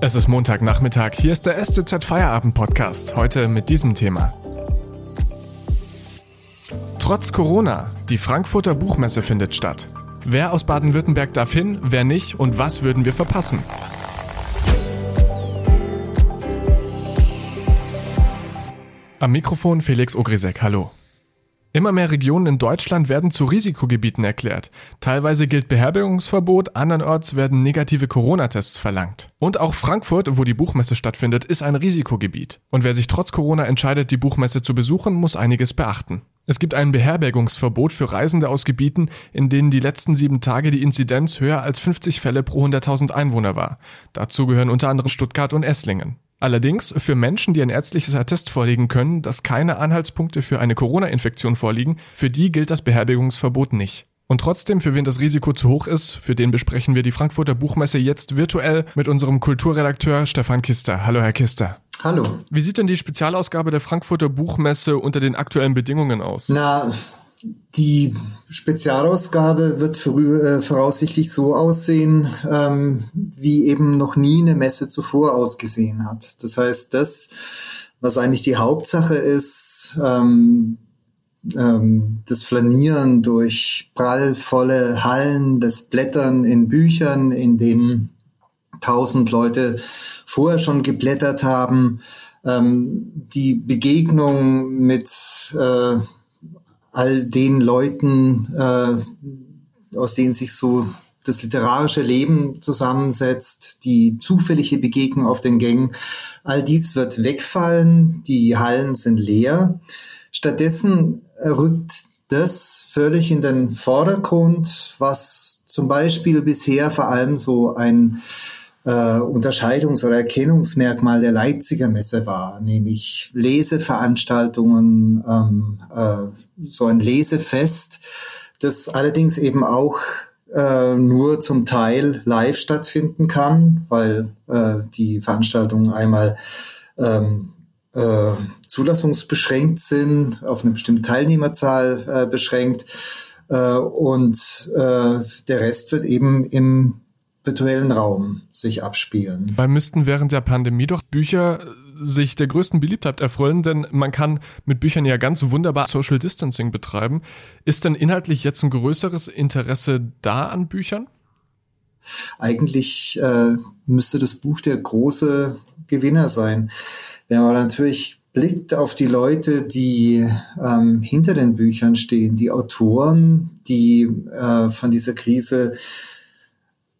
Es ist Montagnachmittag, hier ist der STZ Feierabend Podcast, heute mit diesem Thema. Trotz Corona, die Frankfurter Buchmesse findet statt. Wer aus Baden-Württemberg darf hin, wer nicht und was würden wir verpassen? Am Mikrofon Felix Ogrisek, hallo. Immer mehr Regionen in Deutschland werden zu Risikogebieten erklärt. Teilweise gilt Beherbergungsverbot, andernorts werden negative Corona-Tests verlangt. Und auch Frankfurt, wo die Buchmesse stattfindet, ist ein Risikogebiet. Und wer sich trotz Corona entscheidet, die Buchmesse zu besuchen, muss einiges beachten. Es gibt ein Beherbergungsverbot für Reisende aus Gebieten, in denen die letzten sieben Tage die Inzidenz höher als 50 Fälle pro 100.000 Einwohner war. Dazu gehören unter anderem Stuttgart und Esslingen. Allerdings für Menschen, die ein ärztliches Attest vorlegen können, dass keine Anhaltspunkte für eine Corona-Infektion vorliegen, für die gilt das Beherbergungsverbot nicht. Und trotzdem, für wen das Risiko zu hoch ist, für den besprechen wir die Frankfurter Buchmesse jetzt virtuell mit unserem Kulturredakteur Stefan Kister. Hallo, Herr Kister. Hallo. Wie sieht denn die Spezialausgabe der Frankfurter Buchmesse unter den aktuellen Bedingungen aus? Na, die Spezialausgabe wird äh, voraussichtlich so aussehen, ähm, wie eben noch nie eine Messe zuvor ausgesehen hat. Das heißt, das, was eigentlich die Hauptsache ist, ähm, ähm, das Flanieren durch prallvolle Hallen, das Blättern in Büchern, in denen tausend Leute vorher schon geblättert haben, ähm, die Begegnung mit äh, all den Leuten, äh, aus denen sich so das literarische Leben zusammensetzt, die zufällige Begegnung auf den Gängen, all dies wird wegfallen, die Hallen sind leer. Stattdessen rückt das völlig in den Vordergrund, was zum Beispiel bisher vor allem so ein äh, Unterscheidungs- oder Erkennungsmerkmal der Leipziger Messe war, nämlich Leseveranstaltungen, ähm, äh, so ein Lesefest, das allerdings eben auch äh, nur zum Teil live stattfinden kann, weil äh, die Veranstaltungen einmal ähm, äh, zulassungsbeschränkt sind, auf eine bestimmte Teilnehmerzahl äh, beschränkt. Äh, und äh, der Rest wird eben im virtuellen Raum sich abspielen. Weil müssten während der Pandemie doch Bücher sich der größten Beliebtheit erfreuen, denn man kann mit Büchern ja ganz wunderbar Social Distancing betreiben. Ist denn inhaltlich jetzt ein größeres Interesse da an Büchern? Eigentlich äh, müsste das Buch der große Gewinner sein. Wenn man natürlich blickt auf die Leute, die ähm, hinter den Büchern stehen, die Autoren, die äh, von dieser Krise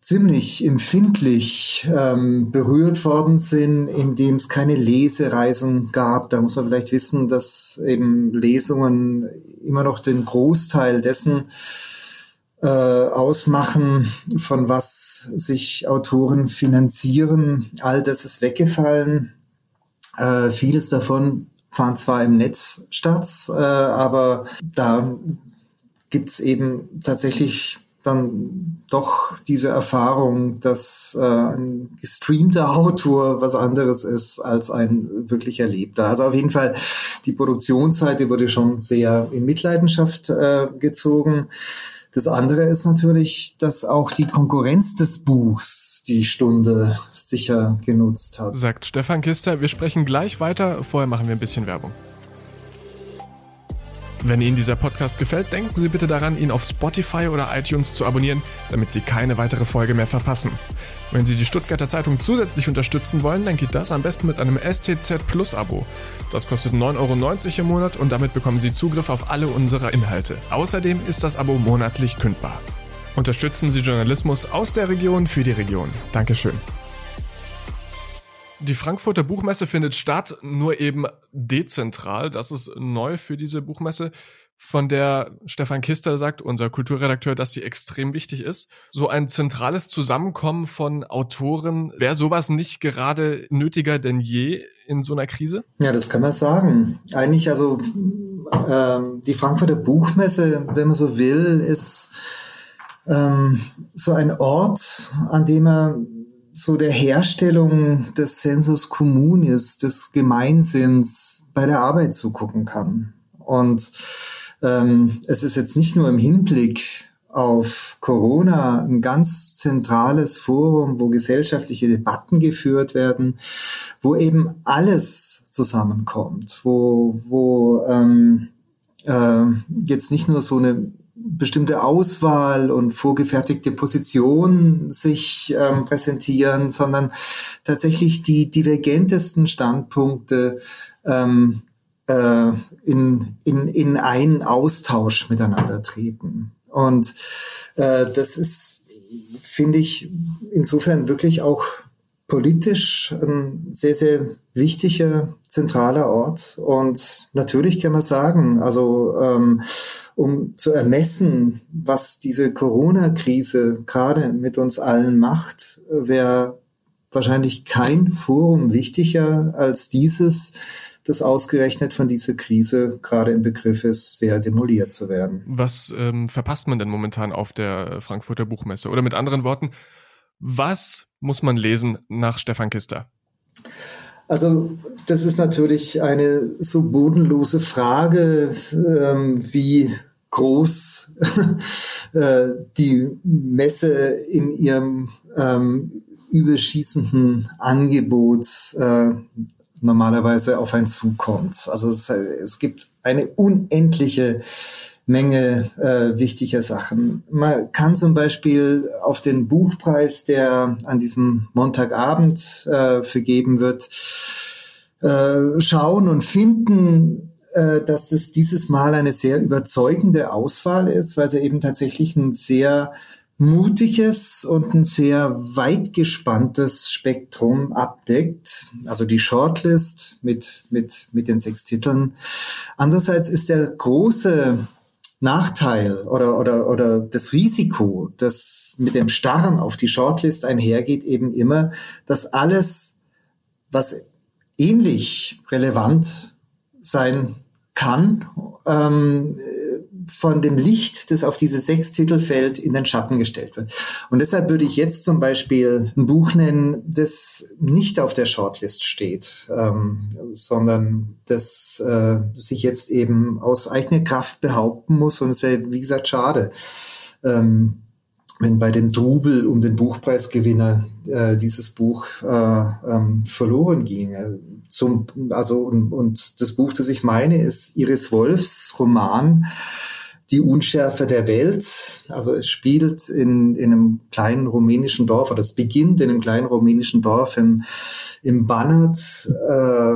ziemlich empfindlich ähm, berührt worden sind, indem es keine Lesereisen gab. Da muss man vielleicht wissen, dass eben Lesungen immer noch den Großteil dessen äh, ausmachen, von was sich Autoren finanzieren. All das ist weggefallen. Äh, vieles davon fand zwar im Netz statt, äh, aber da gibt's eben tatsächlich dann doch diese Erfahrung, dass äh, ein gestreamter Autor was anderes ist als ein wirklich erlebter. Also auf jeden Fall, die Produktionsseite wurde schon sehr in Mitleidenschaft äh, gezogen. Das andere ist natürlich, dass auch die Konkurrenz des Buchs die Stunde sicher genutzt hat. Sagt Stefan Kister. Wir sprechen gleich weiter. Vorher machen wir ein bisschen Werbung. Wenn Ihnen dieser Podcast gefällt, denken Sie bitte daran, ihn auf Spotify oder iTunes zu abonnieren, damit Sie keine weitere Folge mehr verpassen. Wenn Sie die Stuttgarter Zeitung zusätzlich unterstützen wollen, dann geht das am besten mit einem STZ Plus Abo. Das kostet 9,90 Euro im Monat und damit bekommen Sie Zugriff auf alle unsere Inhalte. Außerdem ist das Abo monatlich kündbar. Unterstützen Sie Journalismus aus der Region für die Region. Dankeschön. Die Frankfurter Buchmesse findet statt, nur eben dezentral. Das ist neu für diese Buchmesse, von der Stefan Kister sagt, unser Kulturredakteur, dass sie extrem wichtig ist. So ein zentrales Zusammenkommen von Autoren, wäre sowas nicht gerade nötiger denn je in so einer Krise? Ja, das kann man sagen. Eigentlich, also ähm, die Frankfurter Buchmesse, wenn man so will, ist ähm, so ein Ort, an dem man so der Herstellung des Sensus Communis, des Gemeinsinns bei der Arbeit zugucken kann. Und ähm, es ist jetzt nicht nur im Hinblick auf Corona ein ganz zentrales Forum, wo gesellschaftliche Debatten geführt werden, wo eben alles zusammenkommt, wo, wo ähm, äh, jetzt nicht nur so eine bestimmte Auswahl und vorgefertigte Position sich ähm, präsentieren, sondern tatsächlich die divergentesten Standpunkte ähm, äh, in, in, in einen Austausch miteinander treten. Und äh, das ist, finde ich, insofern wirklich auch politisch ein sehr, sehr wichtiger, zentraler Ort. Und natürlich kann man sagen, also ähm, um zu ermessen, was diese Corona-Krise gerade mit uns allen macht, wäre wahrscheinlich kein Forum wichtiger als dieses, das ausgerechnet von dieser Krise gerade im Begriff ist, sehr demoliert zu werden. Was ähm, verpasst man denn momentan auf der Frankfurter Buchmesse? Oder mit anderen Worten, was muss man lesen nach Stefan Kister? Also das ist natürlich eine so bodenlose Frage ähm, wie groß äh, die Messe in ihrem ähm, überschießenden Angebot äh, normalerweise auf einen zukommt. Also es, es gibt eine unendliche Menge äh, wichtiger Sachen. Man kann zum Beispiel auf den Buchpreis, der an diesem Montagabend äh, vergeben wird, äh, schauen und finden, äh, dass es dieses Mal eine sehr überzeugende Auswahl ist, weil sie eben tatsächlich ein sehr mutiges und ein sehr weit gespanntes Spektrum abdeckt. Also die Shortlist mit, mit, mit den sechs Titeln. Andererseits ist der große Nachteil oder, oder, oder das Risiko, das mit dem Starren auf die Shortlist einhergeht, eben immer, dass alles, was ähnlich relevant sein kann, ähm, von dem Licht, das auf diese sechs Titel fällt, in den Schatten gestellt wird. Und deshalb würde ich jetzt zum Beispiel ein Buch nennen, das nicht auf der Shortlist steht, ähm, sondern das äh, sich jetzt eben aus eigener Kraft behaupten muss. Und es wäre, wie gesagt, schade. Ähm, wenn bei dem Trubel um den Buchpreisgewinner äh, dieses Buch äh, ähm, verloren ginge. Zum, also und, und das Buch, das ich meine, ist Iris Wolfs Roman Die Unschärfe der Welt. Also es spielt in, in einem kleinen rumänischen Dorf oder es beginnt in einem kleinen rumänischen Dorf im, im Banat. Äh,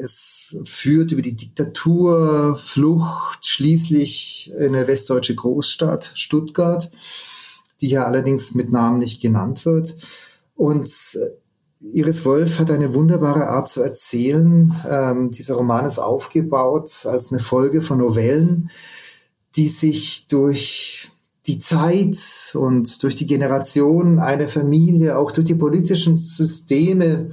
es führt über die Diktatur, Flucht, schließlich in eine westdeutsche Großstadt, Stuttgart die hier allerdings mit Namen nicht genannt wird. Und äh, Iris Wolf hat eine wunderbare Art zu erzählen. Ähm, dieser Roman ist aufgebaut als eine Folge von Novellen, die sich durch die Zeit und durch die Generation einer Familie, auch durch die politischen Systeme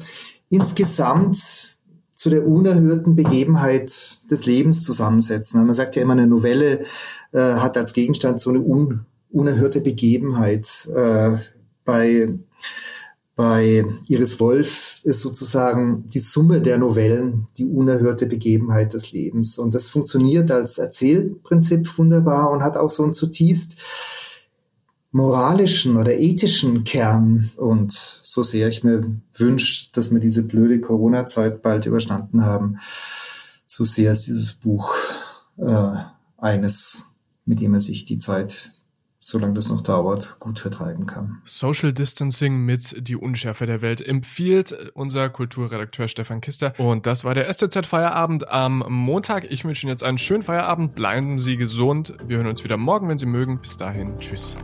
insgesamt zu der unerhörten Begebenheit des Lebens zusammensetzen. Man sagt ja immer, eine Novelle äh, hat als Gegenstand so eine un unerhörte Begebenheit. Äh, bei, bei Iris Wolf ist sozusagen die Summe der Novellen die unerhörte Begebenheit des Lebens. Und das funktioniert als Erzählprinzip wunderbar und hat auch so einen zutiefst moralischen oder ethischen Kern. Und so sehr ich mir wünsche, dass wir diese blöde Corona-Zeit bald überstanden haben, so sehr ist dieses Buch äh, eines, mit dem er sich die Zeit solange das noch dauert, gut vertreiben kann. Social Distancing mit Die Unschärfe der Welt empfiehlt unser Kulturredakteur Stefan Kister. Und das war der STZ Feierabend am Montag. Ich wünsche Ihnen jetzt einen schönen Feierabend. Bleiben Sie gesund. Wir hören uns wieder morgen, wenn Sie mögen. Bis dahin. Tschüss.